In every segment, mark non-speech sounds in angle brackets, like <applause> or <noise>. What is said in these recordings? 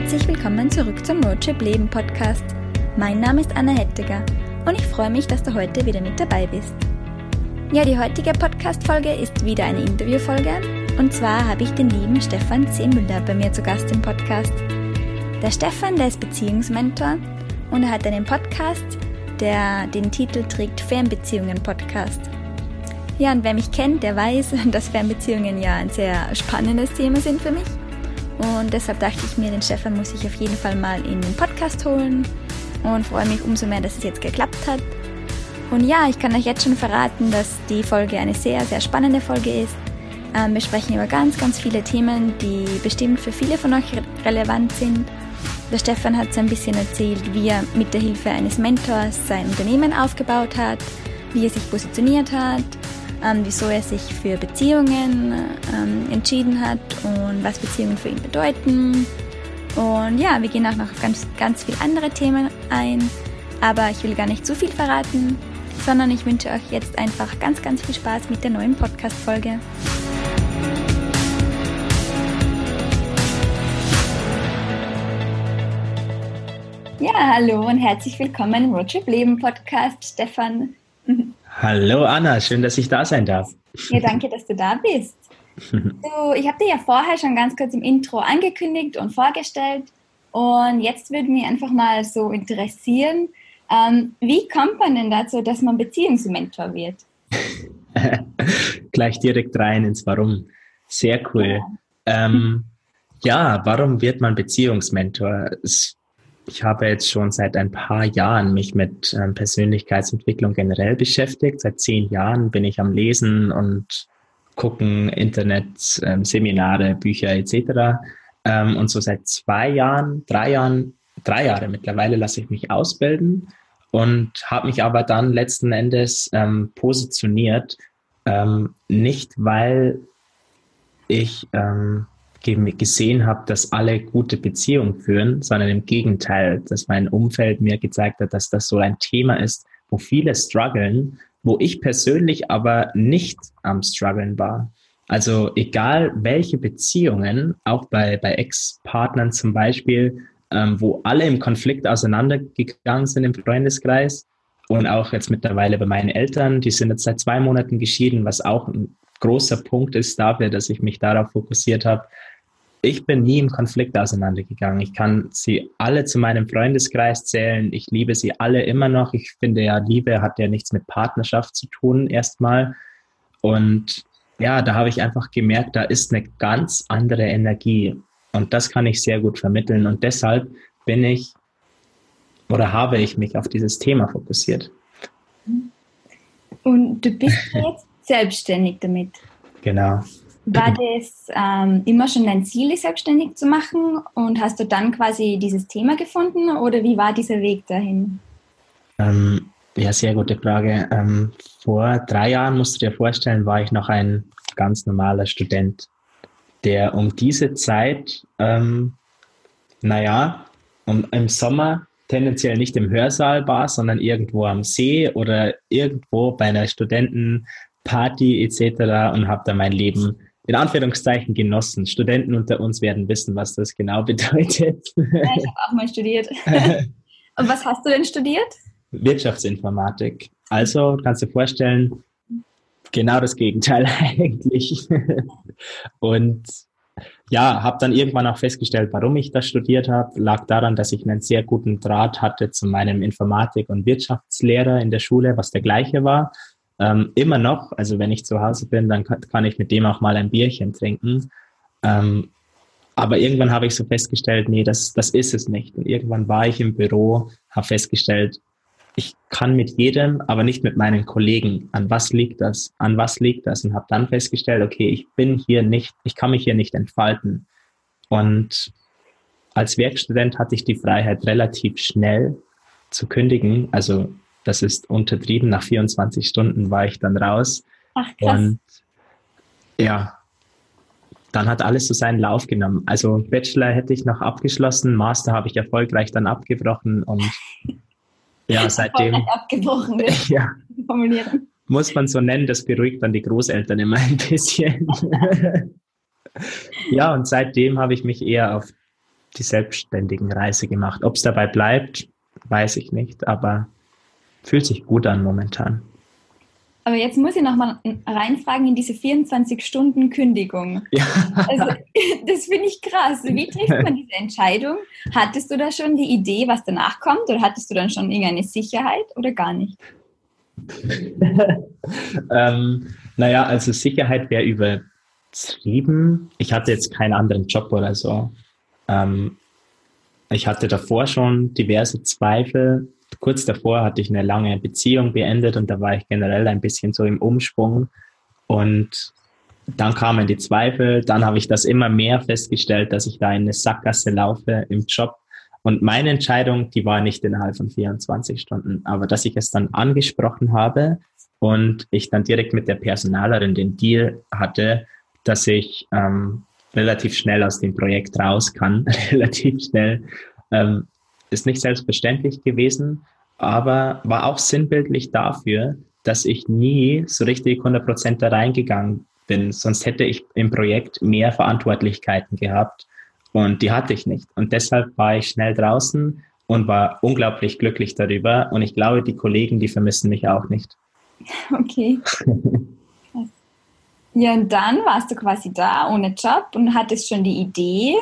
herzlich willkommen zurück zum Roadtrip Leben Podcast. Mein Name ist Anna Hettiger und ich freue mich, dass du heute wieder mit dabei bist. Ja, die heutige Podcast-Folge ist wieder eine Interviewfolge und zwar habe ich den lieben Stefan C. Müller bei mir zu Gast im Podcast. Der Stefan, der ist Beziehungsmentor und er hat einen Podcast, der den Titel trägt Fernbeziehungen Podcast. Ja, und wer mich kennt, der weiß, <laughs> dass Fernbeziehungen ja ein sehr spannendes Thema sind für mich. Und deshalb dachte ich mir, den Stefan muss ich auf jeden Fall mal in den Podcast holen und freue mich umso mehr, dass es jetzt geklappt hat. Und ja, ich kann euch jetzt schon verraten, dass die Folge eine sehr, sehr spannende Folge ist. Ähm, wir sprechen über ganz, ganz viele Themen, die bestimmt für viele von euch re relevant sind. Der Stefan hat so ein bisschen erzählt, wie er mit der Hilfe eines Mentors sein Unternehmen aufgebaut hat, wie er sich positioniert hat, ähm, wieso er sich für Beziehungen ähm, entschieden hat und was Beziehungen für ihn bedeuten. Und ja, wir gehen auch noch auf ganz, ganz viele andere Themen ein, aber ich will gar nicht zu viel verraten, sondern ich wünsche euch jetzt einfach ganz, ganz viel Spaß mit der neuen Podcast-Folge. Ja, hallo und herzlich willkommen im Roadtrip Leben Podcast, Stefan. <laughs> Hallo Anna, schön, dass ich da sein darf. Ja, danke, dass du da bist. <laughs> Du, ich habe dir ja vorher schon ganz kurz im Intro angekündigt und vorgestellt. Und jetzt würde mich einfach mal so interessieren, ähm, wie kommt man denn dazu, dass man Beziehungsmentor wird? <laughs> Gleich direkt rein ins Warum. Sehr cool. Ja, ähm, ja warum wird man Beziehungsmentor? Es ich habe jetzt schon seit ein paar Jahren mich mit ähm, Persönlichkeitsentwicklung generell beschäftigt. Seit zehn Jahren bin ich am Lesen und gucken, Internet, ähm, Seminare, Bücher etc. Ähm, und so seit zwei Jahren, drei Jahren, drei Jahre mittlerweile lasse ich mich ausbilden und habe mich aber dann letzten Endes ähm, positioniert, ähm, nicht weil ich ähm, gesehen habe, dass alle gute Beziehungen führen, sondern im Gegenteil, dass mein Umfeld mir gezeigt hat, dass das so ein Thema ist, wo viele strugglen, wo ich persönlich aber nicht am struggeln war. Also egal welche Beziehungen, auch bei, bei Ex-Partnern zum Beispiel, ähm, wo alle im Konflikt auseinandergegangen sind im Freundeskreis und auch jetzt mittlerweile bei meinen Eltern, die sind jetzt seit zwei Monaten geschieden, was auch ein großer Punkt ist dafür, dass ich mich darauf fokussiert habe, ich bin nie im Konflikt auseinandergegangen. Ich kann sie alle zu meinem Freundeskreis zählen. Ich liebe sie alle immer noch. Ich finde ja, Liebe hat ja nichts mit Partnerschaft zu tun, erstmal. Und ja, da habe ich einfach gemerkt, da ist eine ganz andere Energie. Und das kann ich sehr gut vermitteln. Und deshalb bin ich oder habe ich mich auf dieses Thema fokussiert. Und du bist jetzt selbstständig damit. Genau. War das ähm, immer schon dein Ziel, dich selbstständig zu machen? Und hast du dann quasi dieses Thema gefunden oder wie war dieser Weg dahin? Ähm, ja, sehr gute Frage. Ähm, vor drei Jahren, musst du dir vorstellen, war ich noch ein ganz normaler Student, der um diese Zeit, ähm, naja, um, im Sommer tendenziell nicht im Hörsaal war, sondern irgendwo am See oder irgendwo bei einer Studentenparty etc. und habe da mein Leben in Anführungszeichen genossen. Studenten unter uns werden wissen, was das genau <laughs> bedeutet. Ja, ich habe auch mal studiert. <laughs> Und was hast du denn studiert? Wirtschaftsinformatik. Also kannst du dir vorstellen, genau das Gegenteil <laughs> eigentlich. Und ja, habe dann irgendwann auch festgestellt, warum ich das studiert habe. Lag daran, dass ich einen sehr guten Draht hatte zu meinem Informatik- und Wirtschaftslehrer in der Schule, was der gleiche war. Ähm, immer noch, also wenn ich zu Hause bin, dann kann, ich mit dem auch mal ein Bierchen trinken. Ähm, aber irgendwann habe ich so festgestellt, nee, das, das ist es nicht. Und irgendwann war ich im Büro, habe festgestellt, ich kann mit jedem, aber nicht mit meinen Kollegen. An was liegt das? An was liegt das? Und habe dann festgestellt, okay, ich bin hier nicht, ich kann mich hier nicht entfalten. Und als Werkstudent hatte ich die Freiheit, relativ schnell zu kündigen. Also das ist untertrieben. Nach 24 Stunden war ich dann raus. Ach, krass. Und ja, dann hat alles so seinen Lauf genommen. Also Bachelor hätte ich noch abgeschlossen, Master habe ich erfolgreich dann abgebrochen und <laughs> ja, seitdem. abgebrochen, <laughs> ja, formulieren. Muss man so nennen, das beruhigt dann die Großeltern immer ein bisschen. <laughs> ja, und seitdem habe ich mich eher auf die selbstständigen Reise gemacht. Ob es dabei bleibt, weiß ich nicht, aber fühlt sich gut an momentan. Aber jetzt muss ich nochmal reinfragen in diese 24-Stunden-Kündigung. <laughs> Ja. Also, das finde ich krass. Wie trifft man diese Entscheidung? Hattest du da schon die Idee, was danach kommt? Oder hattest du dann schon irgendeine Sicherheit oder gar nicht? <laughs> ähm, naja, also Sicherheit wäre übertrieben. Ich hatte jetzt keinen anderen Job oder so. Ähm, ich hatte davor schon diverse Zweifel. Kurz davor hatte ich eine lange Beziehung beendet und da war ich generell ein bisschen so im Umschwung. Und dann kamen die Zweifel. Dann habe ich das immer mehr festgestellt, dass ich da in eine Sackgasse laufe im Job. Und meine Entscheidung, die war nicht innerhalb von 24 Stunden, aber dass ich es dann angesprochen habe und ich dann direkt mit der Personalerin den Deal hatte, dass ich ähm, relativ schnell aus dem Projekt raus kann, <laughs> relativ schnell, ähm, ist nicht selbstverständlich gewesen, aber war auch sinnbildlich dafür, dass ich nie so richtig 100% da reingegangen bin. Sonst hätte ich im Projekt mehr Verantwortlichkeiten gehabt und die hatte ich nicht. Und deshalb war ich schnell draußen und war unglaublich glücklich darüber. Und ich glaube, die Kollegen, die vermissen mich auch nicht. Okay. <laughs> Ja, und dann warst du quasi da ohne Job und hattest schon die Idee,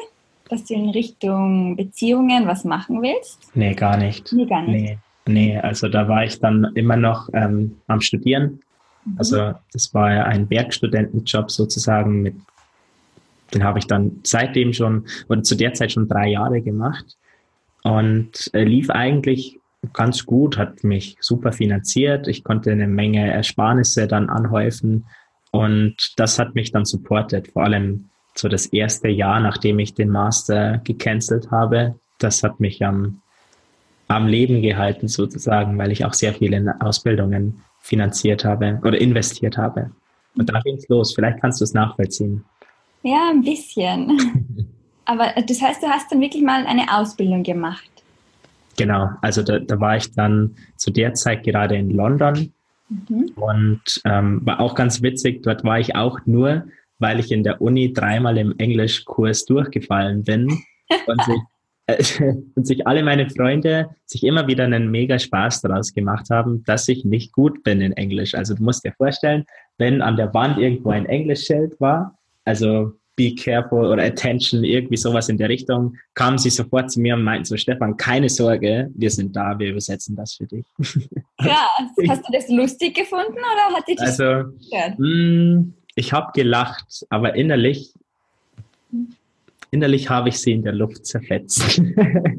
dass du in Richtung Beziehungen was machen willst? Nee, gar nicht. Nee, gar nicht. Nee, nee also da war ich dann immer noch ähm, am Studieren. Mhm. Also das war ja ein Werkstudentenjob sozusagen, mit, den habe ich dann seitdem schon, oder zu der Zeit schon drei Jahre gemacht und äh, lief eigentlich ganz gut, hat mich super finanziert. Ich konnte eine Menge Ersparnisse dann anhäufen und das hat mich dann supportet, vor allem so das erste Jahr, nachdem ich den Master gecancelt habe. Das hat mich am, am Leben gehalten sozusagen, weil ich auch sehr viele Ausbildungen finanziert habe oder investiert habe. Und da ging es los. Vielleicht kannst du es nachvollziehen. Ja, ein bisschen. <laughs> Aber das heißt, du hast dann wirklich mal eine Ausbildung gemacht. Genau, also da, da war ich dann zu der Zeit gerade in London Mhm. Und ähm, war auch ganz witzig, dort war ich auch nur, weil ich in der Uni dreimal im Englischkurs durchgefallen bin <laughs> und sich, äh, <laughs> und sich alle meine Freunde sich immer wieder einen mega Spaß daraus gemacht haben, dass ich nicht gut bin in Englisch. Also du musst dir vorstellen, wenn an der Wand irgendwo ein Englischschild war, also be careful oder attention, irgendwie sowas in der Richtung, kamen sie sofort zu mir und meinten so, Stefan, keine Sorge, wir sind da, wir übersetzen das für dich. Ja, <laughs> hast du das lustig gefunden oder hat dich das Also, mh, ich habe gelacht, aber innerlich, innerlich habe ich sie in der Luft zerfetzt.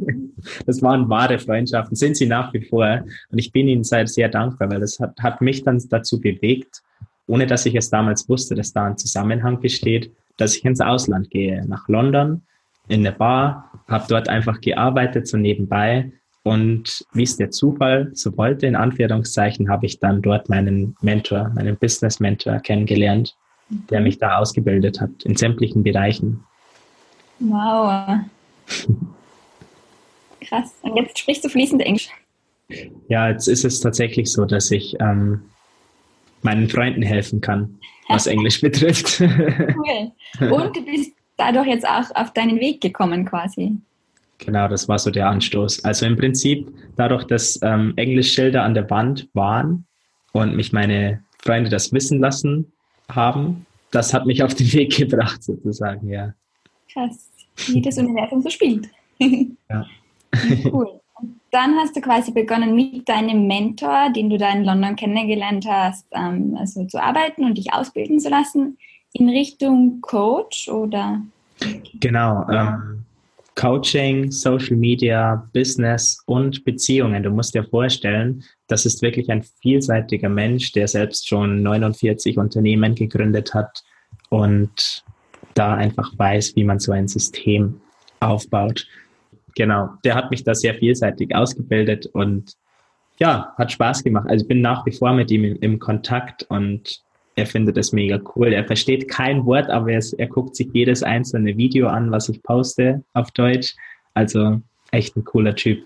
<laughs> das waren wahre Freundschaften, sind sie nach wie vor. Und ich bin ihnen sehr dankbar, weil das hat, hat mich dann dazu bewegt, ohne dass ich es damals wusste, dass da ein Zusammenhang besteht, dass ich ins Ausland gehe, nach London, in eine Bar, habe dort einfach gearbeitet, so nebenbei. Und wie es der Zufall so wollte, in Anführungszeichen, habe ich dann dort meinen Mentor, meinen Business-Mentor kennengelernt, der mich da ausgebildet hat, in sämtlichen Bereichen. Wow. <laughs> Krass. Und jetzt sprichst du fließend Englisch. Ja, jetzt ist es tatsächlich so, dass ich ähm, meinen Freunden helfen kann, was <laughs> Englisch betrifft. <laughs> Cool. Und du bist dadurch jetzt auch auf deinen Weg gekommen quasi. Genau, das war so der Anstoß. Also im Prinzip dadurch, dass ähm, Englischschilder an der Wand waren und mich meine Freunde das wissen lassen haben, das hat mich auf den Weg gebracht sozusagen, ja. Krass, wie das Universum so spielt. ja. <laughs> Cool dann hast du quasi begonnen mit deinem Mentor, den du da in London kennengelernt hast, ähm, also zu arbeiten und dich ausbilden zu lassen, in Richtung Coach oder? Genau. Ähm, Coaching, Social Media, Business und Beziehungen. Du musst dir vorstellen, das ist wirklich ein vielseitiger Mensch, der selbst schon 49 Unternehmen gegründet hat und da einfach weiß, wie man so ein System aufbaut. Genau, der hat mich da sehr vielseitig ausgebildet und ja, hat Spaß gemacht. Also ich bin nach wie vor mit ihm im, Kontakt und er findet es mega cool. Er versteht kein Wort, aber er, er guckt sich jedes einzelne Video an, was ich poste auf Deutsch. Also echt ein cooler Typ.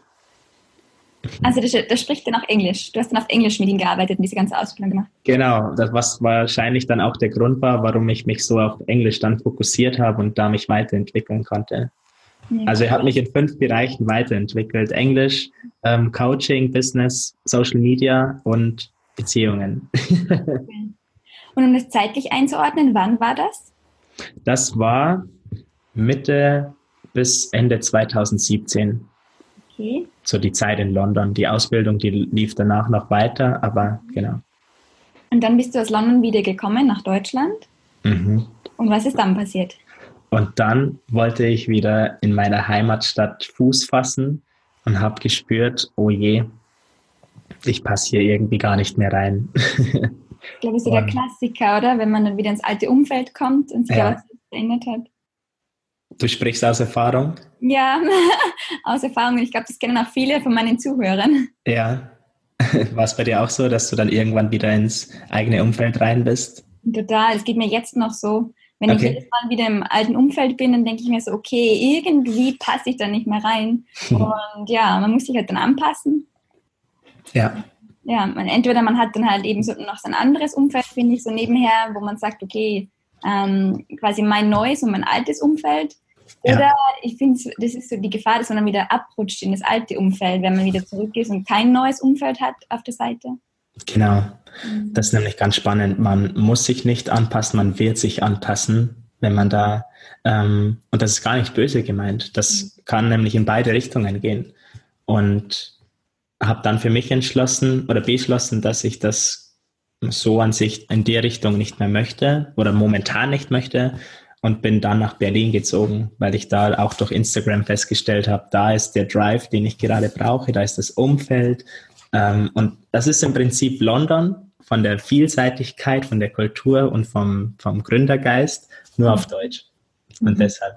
Also das, das spricht dann auch Englisch. Du hast dann auf Englisch mit ihm gearbeitet und diese ganze Ausbildung gemacht. Genau, das was wahrscheinlich dann auch der Grund war, warum ich mich so auf Englisch dann fokussiert habe und da mich weiterentwickeln konnte. Also ich habe mich in fünf Bereichen weiterentwickelt. Englisch, ähm, Coaching, Business, Social Media und Beziehungen. <laughs> Und um das zeitlich einzuordnen, wann war das? Das war Mitte bis Ende 2017. Okay. So die Zeit in London. Die Ausbildung, die lief danach noch weiter, aber genau. Und dann bist du aus London wieder gekommen nach Deutschland. Mhm. Und was ist dann passiert? Und dann wollte ich wieder in meiner Heimatstadt Fuß fassen und habe gespürt, oh je, ich passe hier irgendwie gar nicht mehr rein. <laughs> Ich glaube, das ist so der Klassiker, oder? Wenn man dann wieder ins alte Umfeld kommt und sich ja. was verändert hat. Du sprichst aus Erfahrung? Ja, <laughs> aus Erfahrung. Ich glaube, das kennen auch viele von meinen Zuhörern. Ja. <laughs> War es bei dir auch so, dass du dann irgendwann wieder ins eigene Umfeld rein bist? Total. Es geht mir jetzt noch so. Wenn okay. ich jedes Mal wieder im alten Umfeld bin, dann denke ich mir so, okay, irgendwie passe ich da nicht mehr rein. <laughs> Und ja, man muss sich halt dann anpassen. Ja. Ja, man, entweder man hat dann halt eben so noch so ein anderes Umfeld, finde ich, so nebenher, wo man sagt, okay, ähm, quasi mein neues und mein altes Umfeld. Oder ja. ich finde, das ist so die Gefahr, dass man dann wieder abrutscht in das alte Umfeld, wenn man wieder zurück ist und kein neues Umfeld hat auf der Seite. Genau. Mhm. Das ist nämlich ganz spannend. Man muss sich nicht anpassen, man wird sich anpassen, wenn man da, ähm, und das ist gar nicht böse gemeint, das mhm. kann nämlich in beide Richtungen gehen. Und habe dann für mich entschlossen oder beschlossen, dass ich das so an sich in der Richtung nicht mehr möchte oder momentan nicht möchte und bin dann nach Berlin gezogen, weil ich da auch durch Instagram festgestellt habe, da ist der Drive, den ich gerade brauche, da ist das Umfeld, ähm, und das ist im Prinzip London von der Vielseitigkeit, von der Kultur und vom, vom Gründergeist nur auf Deutsch. Und mhm. deshalb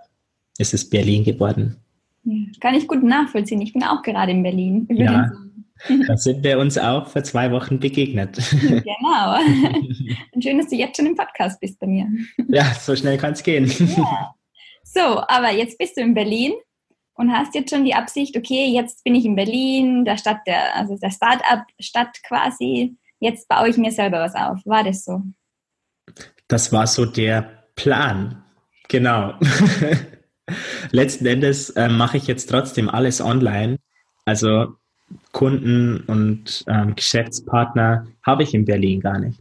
ist es Berlin geworden. Ja, kann ich gut nachvollziehen. Ich bin auch gerade in Berlin. Ja, <laughs> da sind wir uns auch vor zwei Wochen begegnet. <laughs> Genau. <laughs> Und schön, dass du jetzt schon im Podcast bist bei mir. Ja, so schnell kann es gehen. Ja. So, aber jetzt bist du in Berlin und hast jetzt schon die Absicht, okay, jetzt bin ich in Berlin, der Stadt, der, also der Start-up-Stadt quasi, jetzt baue ich mir selber was auf. War das so? Das war so der Plan. Genau. Letzten Endes äh, mache ich jetzt trotzdem alles online. Also Kunden und ähm, Geschäftspartner habe ich in Berlin gar nicht.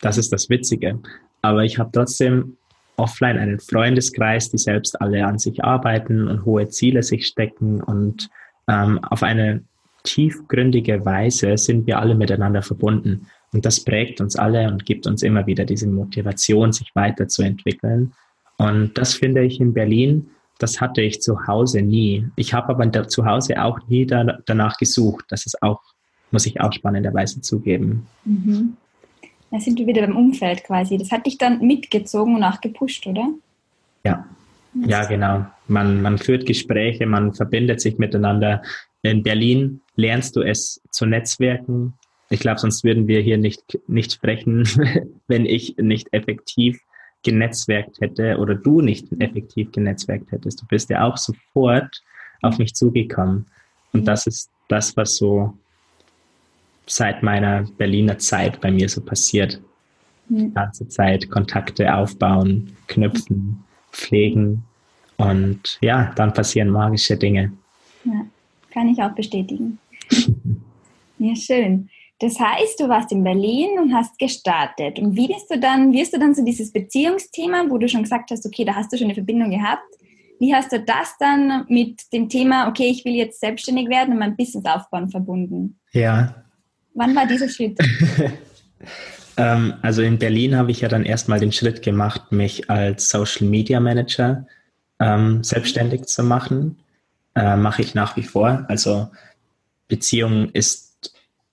Das ist das Witzige. Aber ich habe trotzdem offline einen Freundeskreis, die selbst alle an sich arbeiten und hohe Ziele sich stecken und ähm, auf eine tiefgründige Weise sind wir alle miteinander verbunden. Und das prägt uns alle und gibt uns immer wieder diese Motivation, sich weiterzuentwickeln. Und das finde ich in Berlin, das hatte ich zu Hause nie. Ich habe aber zu Hause auch nie da, danach gesucht. Das ist auch, muss ich auch spannenderweise zugeben. Mhm. Da sind wir wieder beim Umfeld quasi. Das hat dich dann mitgezogen und auch gepusht, oder? Ja, ja, genau. Man, man führt Gespräche, man verbindet sich miteinander. In Berlin lernst du es zu netzwerken. Ich glaube, sonst würden wir hier nicht, nicht sprechen, <laughs> wenn ich nicht effektiv genetzwerkt hätte oder du nicht effektiv genetzwerkt hättest. Du bist ja auch sofort auf mich zugekommen. Und das ist das, was so seit meiner Berliner Zeit bei mir so passiert. Die ganze Zeit Kontakte aufbauen, knüpfen, pflegen und ja, dann passieren magische Dinge. Ja, kann ich auch bestätigen. <laughs> ja, schön. Das heißt, du warst in Berlin und hast gestartet. Und wie bist du dann, wirst du dann so dieses Beziehungsthema, wo du schon gesagt hast, okay, da hast du schon eine Verbindung gehabt. Wie hast du das dann mit dem Thema, okay, ich will jetzt selbstständig werden und mein Business aufbauen verbunden? Ja, Wann war dieser Schritt? <laughs> ähm, also in Berlin habe ich ja dann erstmal den Schritt gemacht, mich als Social Media Manager ähm, selbstständig zu machen. Äh, Mache ich nach wie vor. Also Beziehung ist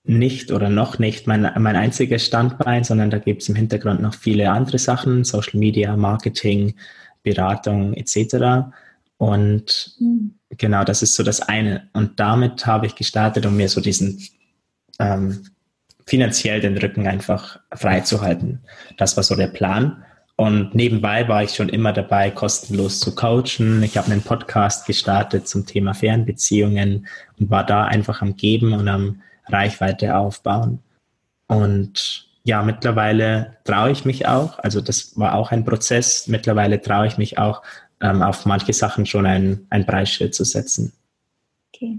nicht oder noch nicht mein, mein einziges Standbein, sondern da gibt es im Hintergrund noch viele andere Sachen, Social Media, Marketing, Beratung etc. Und mhm. genau, das ist so das eine. Und damit habe ich gestartet, um mir so diesen ähm, finanziell den Rücken einfach frei zu halten. Das war so der Plan. Und nebenbei war ich schon immer dabei, kostenlos zu coachen. Ich habe einen Podcast gestartet zum Thema Fernbeziehungen und war da einfach am Geben und am Reichweite aufbauen. Und ja, mittlerweile traue ich mich auch, also das war auch ein Prozess, mittlerweile traue ich mich auch ähm, auf manche Sachen schon ein, ein Preisschild zu setzen. Okay.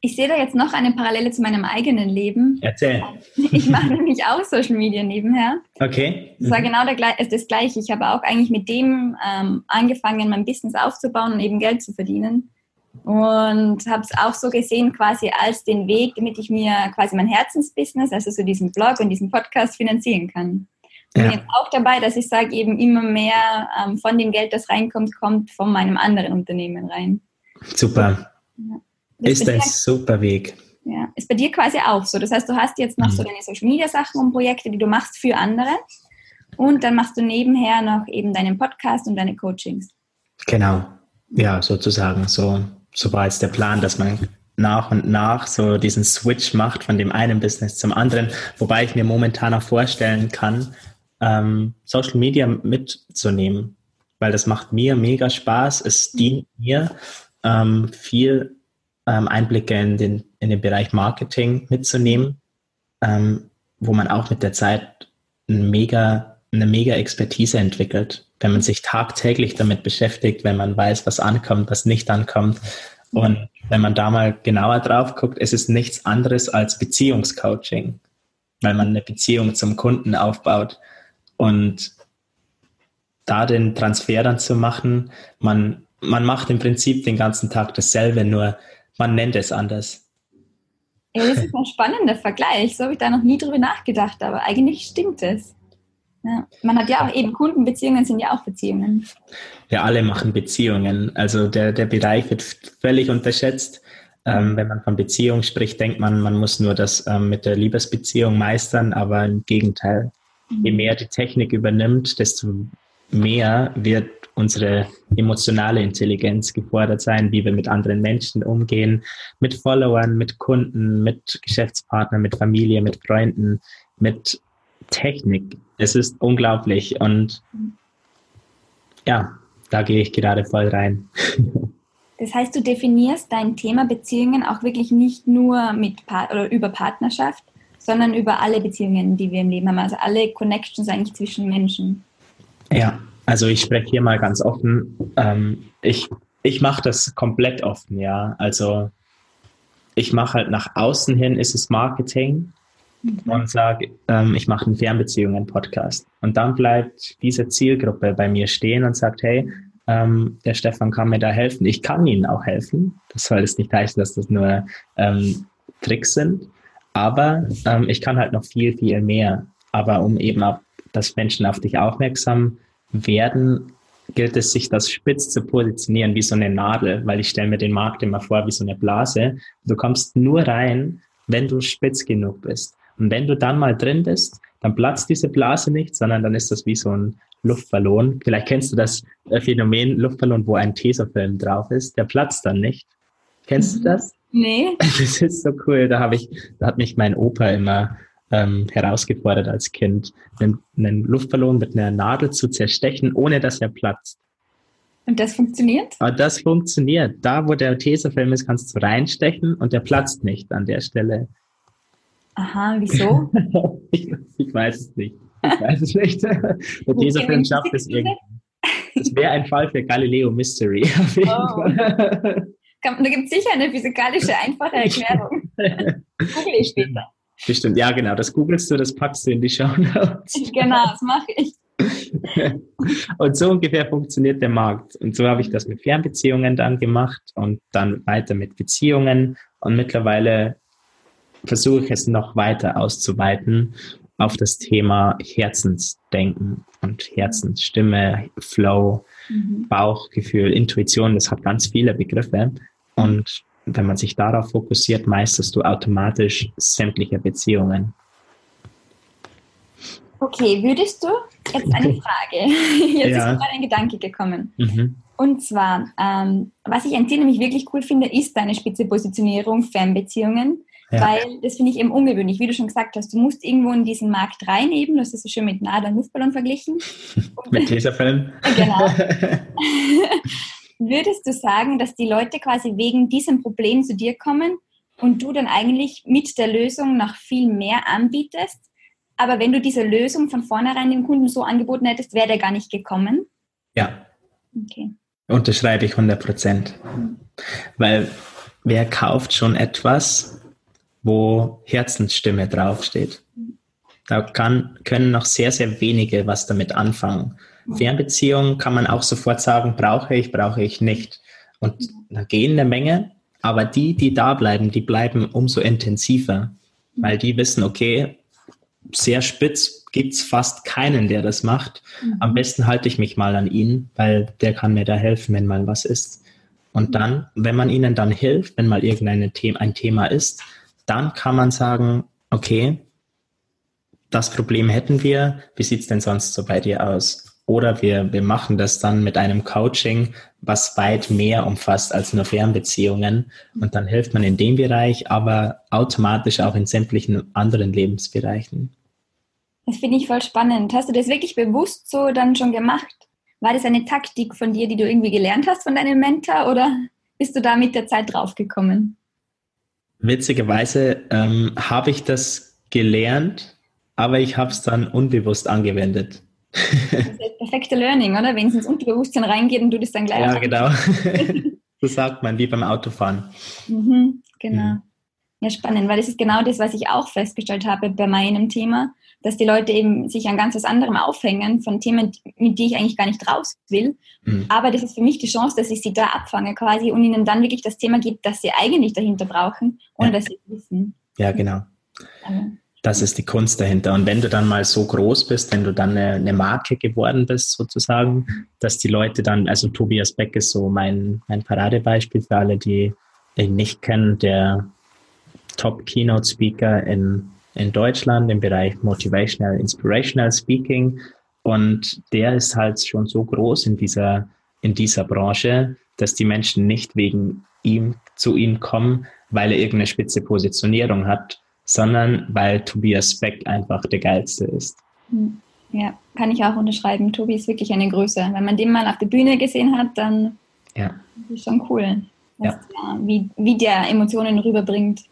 Ich sehe da jetzt noch eine Parallele zu meinem eigenen Leben. Erzähl. <laughs> Ich mache nämlich auch Social Media nebenher. Okay. Das war genau der, äh, das Gleiche. Ich habe auch eigentlich mit dem ähm, angefangen, mein Business aufzubauen und eben Geld zu verdienen. Und habe es auch so gesehen, quasi als den Weg, damit ich mir quasi mein Herzensbusiness, also so diesen Blog und diesen Podcast finanzieren kann. Ich bin jetzt auch dabei, dass ich sage, eben immer mehr ähm, von dem Geld, das reinkommt, kommt von meinem anderen Unternehmen rein. Super. Ja. Ist ein super Weg. Ja, ist bei dir quasi auch so. Das heißt, du hast jetzt noch mhm. so deine Social Media Sachen und Projekte, die du machst für andere. Und dann machst du nebenher noch eben deinen Podcast und deine Coachings. Genau. Ja, sozusagen. So, so war jetzt der Plan, dass man nach und nach so diesen Switch macht von dem einen Business zum anderen. Wobei ich mir momentan auch vorstellen kann, ähm, Social Media mitzunehmen, weil das macht mir mega Spaß. Es dient mir ähm, viel ähm, Einblicke in den, in den Bereich Marketing mitzunehmen, ähm, wo man auch mit der Zeit ein mega, eine mega Expertise entwickelt, wenn man sich tagtäglich damit beschäftigt, wenn man weiß, was ankommt, was nicht ankommt. Und wenn man da mal genauer drauf guckt, ist es nichts anderes als Beziehungscoaching, weil man eine Beziehung zum Kunden aufbaut. Und da den Transfer dann zu machen, man, man macht im Prinzip den ganzen Tag dasselbe, nur man nennt es anders. Das ist ein spannender Vergleich. So habe ich da noch nie drüber nachgedacht, aber eigentlich stimmt es. Ja. Man hat ja auch eben Kundenbeziehungen, sind ja auch Beziehungen. Ja, alle machen Beziehungen. Also der, der Bereich wird völlig unterschätzt. Ähm, wenn man von Beziehung spricht, denkt man, man muss nur das ähm, mit der Liebesbeziehung meistern, aber im Gegenteil. Mhm. Je mehr die Technik übernimmt, desto mehr wird unsere emotionale Intelligenz gefordert sein, wie wir mit anderen Menschen umgehen, mit Followern, mit Kunden, mit Geschäftspartnern, mit Familie, mit Freunden, mit Technik. Es ist unglaublich und ja, da gehe ich gerade voll rein. <laughs> Das heißt, du definierst dein Thema Beziehungen auch wirklich nicht nur mit Part oder über Partnerschaft, sondern über alle Beziehungen, die wir im Leben haben, also alle Connections eigentlich zwischen Menschen. Ja, also ich spreche hier mal ganz offen. Ähm, ich ich mache das komplett offen, ja. Also ich mache halt nach außen hin ist es Marketing. Und sage, ähm, ich mache einen Fernbeziehungen-Podcast. Und dann bleibt diese Zielgruppe bei mir stehen und sagt, hey, ähm, der Stefan kann mir da helfen. Ich kann ihnen auch helfen. Das soll jetzt nicht heißen, dass das nur ähm, Tricks sind. Aber ähm, ich kann halt noch viel, viel mehr. Aber um eben auch, dass Menschen auf dich aufmerksam werden, gilt es, sich das spitz zu positionieren wie so eine Nadel, weil ich stelle mir den Markt immer vor wie so eine Blase. Du kommst nur rein, wenn du spitz genug bist. Und wenn du dann mal drin bist, dann platzt diese Blase nicht, sondern dann ist das wie so ein Luftballon. Vielleicht kennst du das Phänomen Luftballon, wo ein Tesafilm drauf ist. Der platzt dann nicht. Kennst du mhm. das? Nee. <laughs> Das ist so cool. Da habe ich, da hat mich mein Opa immer ähm, herausgefordert als Kind, einen, einen Luftballon mit einer Nadel zu zerstechen, ohne dass er platzt. Und das funktioniert? Aber das funktioniert. Da, wo der Tesafilm ist, kannst du reinstechen und der platzt nicht an der Stelle. Aha, wieso? <laughs> ich, ich, weiß es nicht. Ich weiß es nicht. Der Tesafilm schafft es irgendwie. Das wäre ein Fall für Galileo Mystery. <laughs> Oh. da gibt es sicher eine physikalische, einfache <laughs> Erklärung. Google ich später. Bestimmt, ja genau, das googelst du, das packst du in die Show Notes. Genau, das mache ich. und so ungefähr funktioniert der Markt. Und so habe ich das mit Fernbeziehungen dann gemacht und dann weiter mit Beziehungen. Und mittlerweile versuche ich es noch weiter auszuweiten auf das Thema Herzensdenken und Herzensstimme, Flow, mhm. Bauchgefühl, Intuition. Das hat ganz viele Begriffe. Und wenn man sich darauf fokussiert, meisterst du automatisch sämtliche Beziehungen. Okay, würdest du jetzt eine Frage? <laughs> Jetzt ja. ist mir gerade ein Gedanke gekommen. Mhm. Und zwar, ähm, was ich an dir nämlich wirklich cool finde, ist deine spitze Positionierung Fernbeziehungen. Ja. Weil das finde ich eben ungewöhnlich. Wie du schon gesagt hast, du musst irgendwo in diesen Markt rein eben. Du hast es so schön mit Nadel und Luftballon verglichen. <laughs> mit Tesafilm. genau. <laughs> Würdest du sagen, dass die Leute quasi wegen diesem Problem zu dir kommen und du dann eigentlich mit der Lösung noch viel mehr anbietest? Aber wenn du diese Lösung von vornherein dem Kunden so angeboten hättest, wäre der gar nicht gekommen? Ja. Okay. Unterschreibe ich 100 Prozent. Weil wer kauft schon etwas, wo Herzensstimme draufsteht? Da kann, können noch sehr, sehr wenige was damit anfangen. Fernbeziehungen kann man auch sofort sagen, brauche ich, brauche ich nicht. Und da gehen eine Menge, aber die, die da bleiben, die bleiben umso intensiver, weil die wissen, okay, sehr spitz gibt es fast keinen, der das macht. Mhm. Am besten halte ich mich mal an ihn, weil der kann mir da helfen, wenn mal was ist. Und dann, wenn man ihnen dann hilft, wenn mal irgendein Thema, ein Thema ist, dann kann man sagen, okay, das Problem hätten wir, wie sieht es denn sonst so bei dir aus? Oder wir, wir machen das dann mit einem Coaching, was weit mehr umfasst als nur Fernbeziehungen. Und dann hilft man in dem Bereich, aber automatisch auch in sämtlichen anderen Lebensbereichen. Das finde ich voll spannend. Hast du das wirklich bewusst so dann schon gemacht? War das eine Taktik von dir, die du irgendwie gelernt hast von deinem Mentor oder bist du da mit der Zeit draufgekommen? Witzigerweise ähm, habe ich das gelernt, aber ich habe es dann unbewusst angewendet. Das <laughs> ist das perfekte Learning, oder? Wenn es ins Unterbewusstsein reingeht und du das dann gleich. Ja, genau. <laughs> so sagt man, wie beim Autofahren. Mhm, genau. Mhm. Ja, spannend, weil das ist genau das, was ich auch festgestellt habe bei meinem Thema, dass die Leute eben sich an ganz was anderem aufhängen, von Themen, mit denen ich eigentlich gar nicht raus will. Mhm. Aber das ist für mich die Chance, dass ich sie da abfange quasi und ihnen dann wirklich das Thema gibt, das sie eigentlich dahinter brauchen, ohne ja. dass sie wissen. Ja, genau. Also. Das ist die Kunst dahinter. Und wenn du dann mal so groß bist, wenn du dann eine, eine, Marke geworden bist, sozusagen, dass die Leute dann, also Tobias Beck ist so mein, mein Paradebeispiel für alle, die ihn nicht kennen, der Top Keynote Speaker in, in Deutschland im Bereich Motivational, Inspirational Speaking. Und der ist halt schon so groß in dieser, in dieser Branche, dass die Menschen nicht wegen ihm zu ihm kommen, weil er irgendeine spitze Positionierung hat, sondern weil Tobias Beck einfach der geilste ist. Hm. Ja, kann ich auch unterschreiben. Tobi ist wirklich eine Größe. Wenn man den mal auf der Bühne gesehen hat, dann ja. ist schon cool, ja. wie, wie der Emotionen rüberbringt.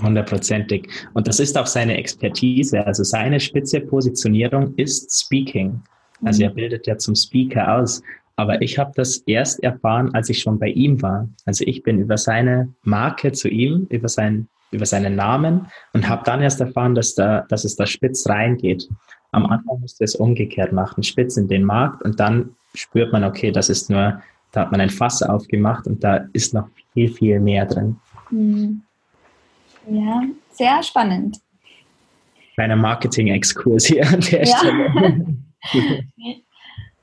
Hundertprozentig. Und das ist auch seine Expertise. Also seine spitze Positionierung ist Speaking. Also mhm. er bildet ja zum Speaker aus. Aber ich habe das erst erfahren, als ich schon bei ihm war. Also ich bin über seine Marke zu ihm, über sein über seinen Namen und habe dann erst erfahren, dass, da, dass es da spitz reingeht. Am Anfang musste es umgekehrt machen, spitz in den Markt und dann spürt man, okay, das ist nur, da hat man ein Fass aufgemacht und da ist noch viel, viel mehr drin. Mhm. Ja, sehr spannend. Kleiner Marketing-Exkurs hier an der ja. Stelle.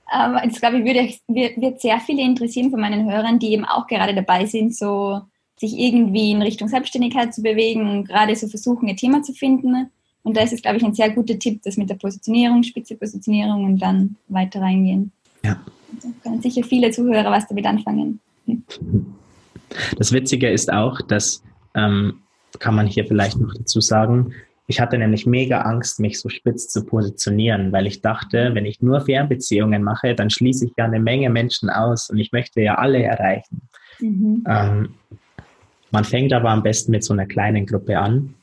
Aber <laughs> jetzt glaube ich, würde, wird sehr viele interessieren von meinen Hörern, die eben auch gerade dabei sind, so sich irgendwie in Richtung Selbstständigkeit zu bewegen und gerade so versuchen, ein Thema zu finden. Und da ist es, glaube ich, ein sehr guter Tipp, das mit der Positionierung, spitze Positionierung und dann weiter reingehen. Ja. Da können sicher viele Zuhörer was damit anfangen. Das Witzige ist auch, dass, ähm, kann man hier vielleicht noch dazu sagen, ich hatte nämlich mega Angst, mich so spitz zu positionieren, weil ich dachte, wenn ich nur Fernbeziehungen mache, dann schließe ich ja eine Menge Menschen aus und ich möchte ja alle erreichen. Mhm. Ähm, man fängt aber am besten mit so einer kleinen Gruppe an.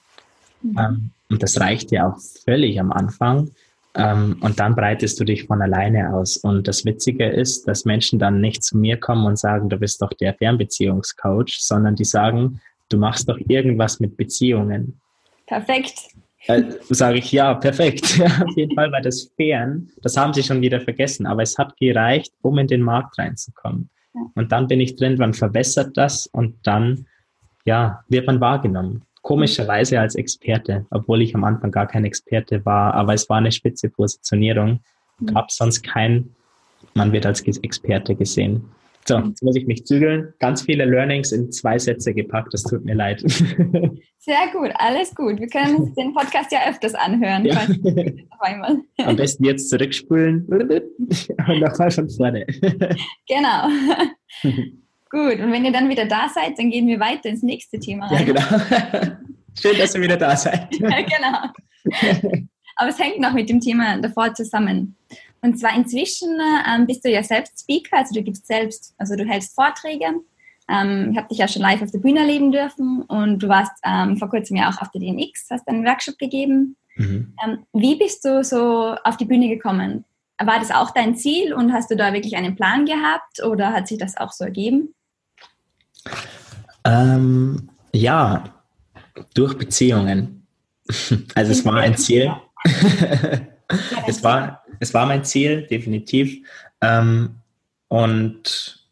Mhm. Ähm, und das reicht ja auch völlig am Anfang. Ähm, und dann breitest du dich von alleine aus. Und das Witzige ist, dass Menschen dann nicht zu mir kommen und sagen, du bist doch der Fernbeziehungscoach, sondern die sagen, du machst doch irgendwas mit Beziehungen. Perfekt. Äh, sage ich, ja, perfekt. <laughs> Auf jeden Fall, weil das Fern, das haben sie schon wieder vergessen, aber es hat gereicht, um in den Markt reinzukommen. Ja. Und dann bin ich drin, man verbessert das und dann ja, wird man wahrgenommen. Komischerweise als Experte, obwohl ich am Anfang gar kein Experte war, aber es war eine spitze Positionierung. Mhm. Gab sonst kein, man wird als Experte gesehen. So, jetzt muss ich mich zügeln. Ganz viele Learnings in zwei Sätze gepackt. Das tut mir leid. <laughs> Sehr gut, alles gut. Wir können uns den Podcast ja öfters anhören. Ja. <laughs> Am besten jetzt zurückspulen <laughs> und nochmal von vorne. Genau. Gut, und wenn ihr dann wieder da seid, dann gehen wir weiter ins nächste Thema rein. Ja, genau. Schön, dass ihr wieder da seid. ja, genau. Aber es hängt noch mit dem Thema davor zusammen. Und zwar inzwischen ähm, bist du ja selbst Speaker, also du gibst selbst, also du hältst Vorträge. Ähm, ich habe dich ja schon live auf der Bühne erleben dürfen und du warst ähm, vor kurzem ja auch auf der DNX, hast einen Workshop gegeben. Mhm. Ähm, wie bist du so auf die Bühne gekommen? war das auch dein Ziel und hast du da wirklich einen Plan gehabt oder hat sich das auch so ergeben? Ähm, ja, durch Beziehungen. <laughs> Also es war ein Ziel. <laughs> es, war, es war mein Ziel, definitiv. Ähm, und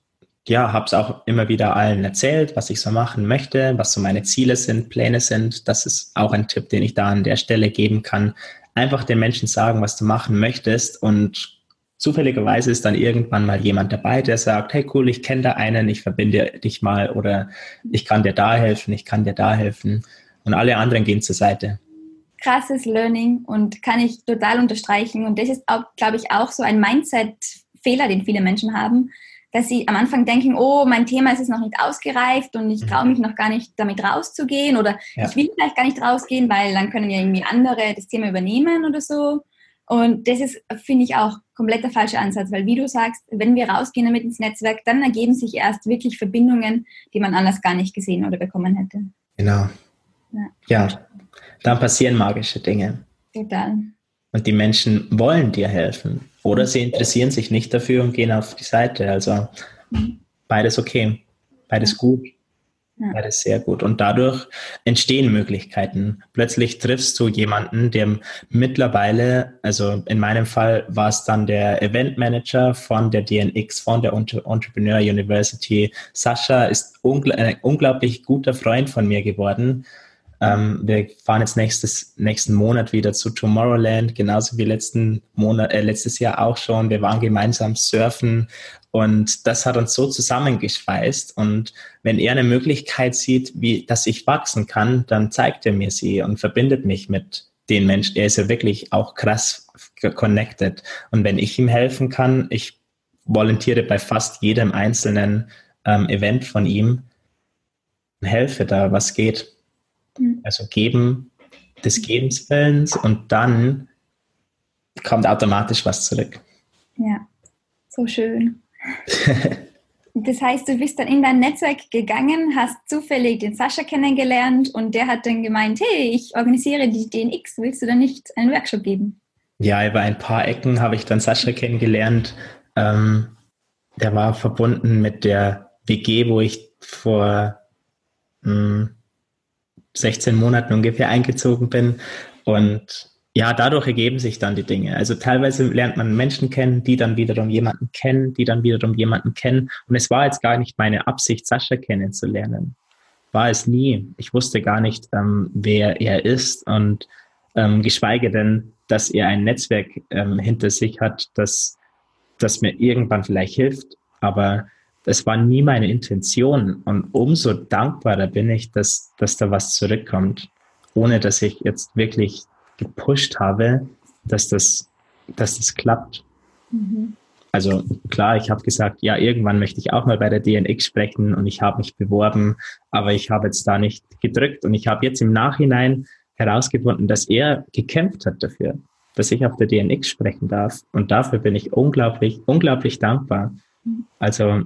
ja, habe es auch immer wieder allen erzählt, was ich so machen möchte, was so meine Ziele sind, Pläne sind. Das ist auch ein Tipp, den ich da an der Stelle geben kann. Einfach den Menschen sagen, was du machen möchtest und zufälligerweise ist dann irgendwann mal jemand dabei, der sagt, hey cool, ich kenne da einen, ich verbinde dich mal oder ich kann dir da helfen, ich kann dir da helfen und alle anderen gehen zur Seite. Krasses Learning und kann ich total unterstreichen und das ist, glaube ich, auch so ein Mindset-Fehler, den viele Menschen haben, dass sie am Anfang denken, oh, mein Thema ist jetzt noch nicht ausgereift und ich mhm. traue mich noch gar nicht damit rauszugehen oder ja. ich will vielleicht gar nicht rausgehen, weil dann können ja irgendwie andere das Thema übernehmen oder so. Und das ist, finde ich, auch komplett der falsche Ansatz, weil wie du sagst, wenn wir rausgehen damit ins Netzwerk, dann ergeben sich erst wirklich Verbindungen, die man anders gar nicht gesehen oder bekommen hätte. Genau. Ja, ja. Dann passieren magische Dinge. Total. Und die Menschen wollen dir helfen. Oder sie interessieren sich nicht dafür und gehen auf die Seite. Also beides okay, beides gut, beides sehr gut. Und dadurch entstehen Möglichkeiten. Plötzlich triffst du jemanden, der mittlerweile, also in meinem Fall war es dann der Event Manager von der DNX, von der Entrepreneur University. Sascha ist ein unglaublich guter Freund von mir geworden ähm, wir fahren jetzt nächstes, nächsten Monat wieder zu Tomorrowland, genauso wie letzten Monat, äh, letztes Jahr auch schon. Wir waren gemeinsam surfen und das hat uns so zusammengeschweißt. Und wenn er eine Möglichkeit sieht, wie, dass ich wachsen kann, dann zeigt er mir sie und verbindet mich mit den Menschen. Er ist ja wirklich auch krass connected. Und wenn ich ihm helfen kann, ich volontiere bei fast jedem einzelnen ähm, Event von ihm, helfe da, was geht. Mhm. Also geben des Gebens Willens und dann kommt automatisch was zurück. Ja, so schön. <laughs> das heißt, du bist dann in dein Netzwerk gegangen, hast zufällig den Sascha kennengelernt und der hat dann gemeint, hey, ich organisiere die DNX, willst du da nicht einen Workshop geben? Ja, über ein paar Ecken habe ich dann Sascha kennengelernt. Ähm, der war verbunden mit der WG, wo ich vor hm, 16 Monaten ungefähr eingezogen bin. Und ja, dadurch ergeben sich dann die Dinge. Also teilweise lernt man Menschen kennen, die dann wiederum jemanden kennen, die dann wiederum jemanden kennen. Und es war jetzt gar nicht meine Absicht, Sascha kennenzulernen. War es nie. Ich wusste gar nicht, ähm, wer er ist und ähm, geschweige denn, dass er ein Netzwerk ähm, hinter sich hat, das, das mir irgendwann vielleicht hilft. Aber das war nie meine Intention. Und umso dankbarer bin ich, dass, dass da was zurückkommt, ohne dass ich jetzt wirklich gepusht habe, dass das, dass das klappt. Mhm. Also klar, ich habe gesagt, ja, irgendwann möchte ich auch mal bei der DNX sprechen und ich habe mich beworben, aber ich habe jetzt da nicht gedrückt und ich habe jetzt im Nachhinein herausgefunden, dass er gekämpft hat dafür, dass ich auf der DNX sprechen darf und dafür bin ich unglaublich, unglaublich dankbar. Mhm. Also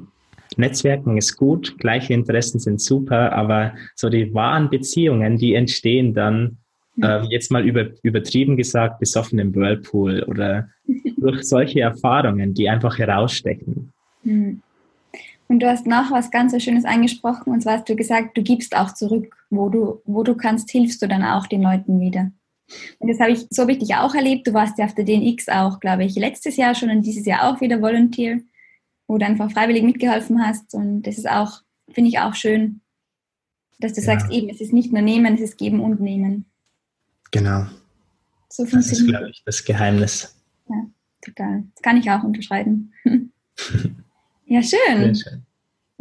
Netzwerken ist gut, gleiche Interessen sind super, aber so die wahren Beziehungen, die entstehen dann, äh, jetzt mal über, übertrieben gesagt, besoffen im Whirlpool oder <laughs> durch solche Erfahrungen, die einfach herausstechen. Hm. Und du hast noch was ganz Schönes angesprochen, und zwar hast du gesagt, du gibst auch zurück, wo du, wo du kannst, hilfst du dann auch den Leuten wieder. Und das habe ich, so habe ich dich auch erlebt. Du warst ja auf der DNX auch, glaube ich, letztes Jahr schon und dieses Jahr auch wieder Volunteer wo du einfach freiwillig mitgeholfen hast. Und das ist auch, finde ich auch schön, dass du ja. sagst, eben, es ist nicht nur nehmen, es ist geben und nehmen. Genau. So das ist, glaube ich, das Geheimnis. Ja, total. Das kann ich auch unterschreiben. <laughs> ja, schön. schön.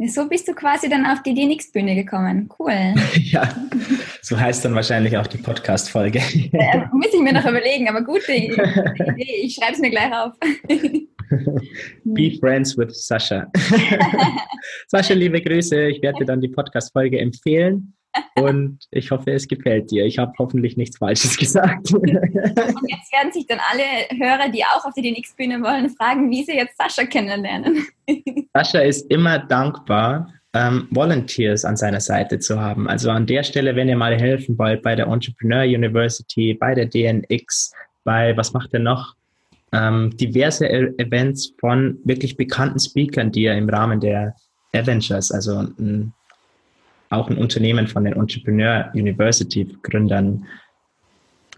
Ja, so bist du quasi dann auf die DNX-Bühne gekommen. Cool. <laughs> ja, so heißt dann wahrscheinlich auch die Podcast-Folge. ja, <laughs> muss ich mir noch überlegen, aber gute Idee. Ich schreibe es mir gleich auf. <laughs> Be friends with Sascha. <laughs> Sascha, liebe Grüße. Ich werde dir dann die Podcast-Folge empfehlen. Und ich hoffe, es gefällt dir. Ich habe hoffentlich nichts Falsches gesagt. Und jetzt werden sich dann alle Hörer, die auch auf die DNX-Bühne wollen, fragen, wie sie jetzt Sascha kennenlernen. <laughs> Sascha ist immer dankbar, ähm, Volunteers an seiner Seite zu haben. Also an der Stelle, wenn ihr mal helfen wollt, bei der Entrepreneur University, bei der DNX, bei, was macht er noch? Ähm, diverse e Events von wirklich bekannten Speakern, die er im Rahmen der Avengers, also ein, auch ein Unternehmen von den Entrepreneur University Gründern,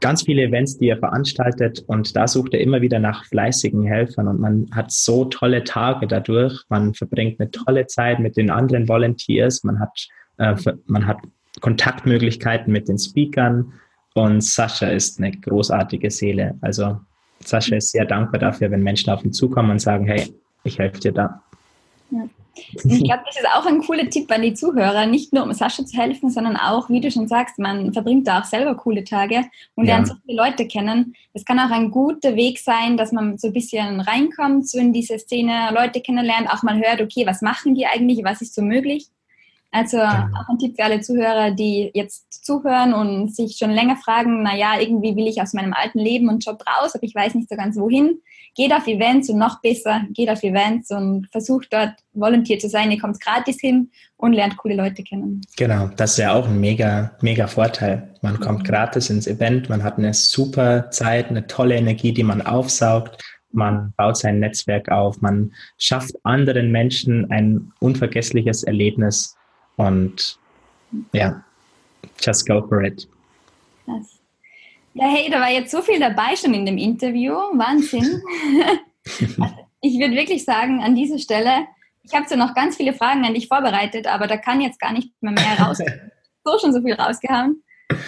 ganz viele Events, die er veranstaltet und da sucht er immer wieder nach fleißigen Helfern und man hat so tolle Tage dadurch. Man verbringt eine tolle Zeit mit den anderen Volunteers, man hat, äh, man hat Kontaktmöglichkeiten mit den Speakern und Sascha ist eine großartige Seele. Also Sascha ist sehr dankbar dafür, wenn Menschen auf ihn zukommen und sagen, hey, ich helfe dir da. Ja. Ich glaube, das ist auch ein cooler Tipp an die Zuhörer, nicht nur um Sascha zu helfen, sondern auch, wie du schon sagst, man verbringt da auch selber coole Tage und lernt so viele Leute kennen. Das kann auch ein guter Weg sein, dass man so ein bisschen reinkommt, so in diese Szene, Leute kennenlernt, auch mal hört, okay, was machen die eigentlich, was ist so möglich. Also auch ein Tipp für alle Zuhörer, die jetzt zuhören und sich schon länger fragen, naja, irgendwie will ich aus meinem alten Leben und Job raus, aber ich weiß nicht so ganz wohin. Geht auf Events und noch besser, geht auf Events und versucht dort Volunteer zu sein. Ihr kommt gratis hin und lernt coole Leute kennen. Genau, das ist ja auch ein mega, mega Vorteil. Man kommt gratis ins Event, man hat eine super Zeit, eine tolle Energie, die man aufsaugt man baut sein Netzwerk auf, man schafft anderen Menschen ein unvergessliches Erlebnis und ja, just go for it. Krass. Ja, hey, da war jetzt so viel dabei schon in dem Interview. Wahnsinn. <laughs> ich würde wirklich sagen, an dieser Stelle, ich habe so noch ganz viele Fragen an dich vorbereitet, aber da kann jetzt gar nicht mehr mehr raus. <laughs> so schon so viel rausgehauen.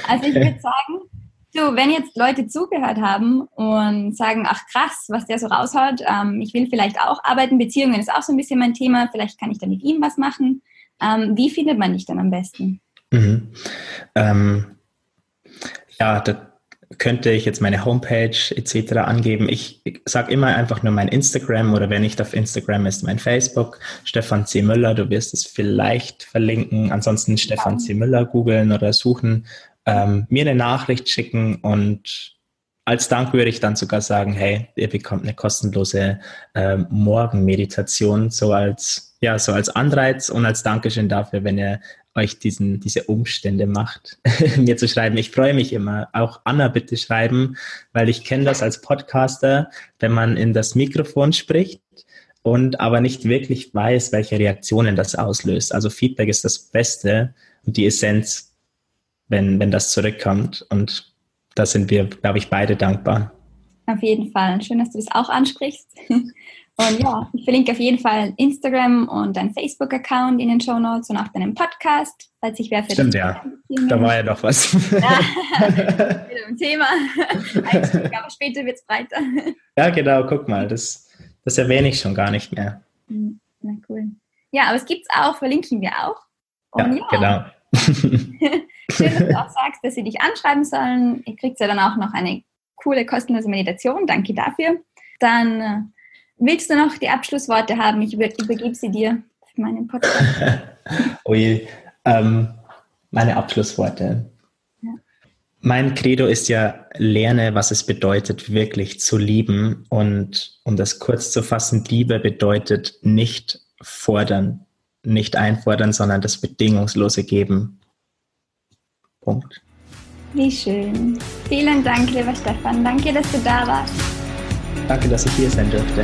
Also ich würde sagen, du, wenn jetzt Leute zugehört haben und sagen, ach krass, was der so raushaut, ähm, ich will vielleicht auch arbeiten, Beziehungen ist auch so ein bisschen mein Thema, vielleicht kann ich da mit ihm was machen. Ähm, wie findet man dich dann am besten? Mhm. Ähm, ja, da könnte ich jetzt meine Homepage etc. angeben. Ich, sage immer einfach nur mein Instagram oder wenn nicht auf Instagram ist mein Facebook. Stefan C. Müller, du wirst es vielleicht verlinken. Ansonsten Stefan C. Müller googeln oder suchen, ähm, mir eine Nachricht schicken und als Dank würde ich dann sogar sagen, hey, ihr bekommt eine kostenlose äh, Morgenmeditation, so als, ja, so als Anreiz und als Dankeschön dafür, wenn ihr euch diesen, diese Umstände macht, <laughs> mir zu schreiben. Ich freue mich immer. Auch Anna bitte schreiben, weil ich kenne das als Podcaster, wenn man in das Mikrofon spricht und aber nicht wirklich weiß, welche Reaktionen das auslöst. Also Feedback ist das Beste und die Essenz, wenn, wenn das zurückkommt. Und da sind wir, glaube ich, beide dankbar. Auf jeden Fall. Schön, dass du das auch ansprichst. <laughs> Und ja, ich verlinke auf jeden Fall Instagram und deinen Facebook-Account in den Show Notes und auch deinen Podcast, falls ich wer für Stimmt, ja. Da war ja doch was. Ja, <laughs> wieder ein Thema. Einstieg, aber später wird es breiter. Ja, genau, guck mal, das, das erwähne ich schon gar nicht mehr. Hm, na cool. Ja, aber es gibt es auch, verlinken wir auch. Und ja, ja, genau. <laughs> Schön, dass du auch sagst, dass sie dich anschreiben sollen. Ihr kriegt ja dann auch noch eine coole, kostenlose Meditation. Danke dafür. Dann äh, willst du noch die Abschlussworte haben? Ich über, übergebe sie dir für meinen Podcast. <laughs> Ui, ähm, meine Abschlussworte. Ja. Mein Credo ist ja, lerne, was es bedeutet, wirklich zu lieben. Und um das kurz zu fassen, Liebe bedeutet nicht fordern, nicht einfordern, sondern das bedingungslose Geben. Punkt. Wie schön. Vielen Dank, lieber Stefan. Danke, dass du da warst. Danke, dass ich hier sein durfte.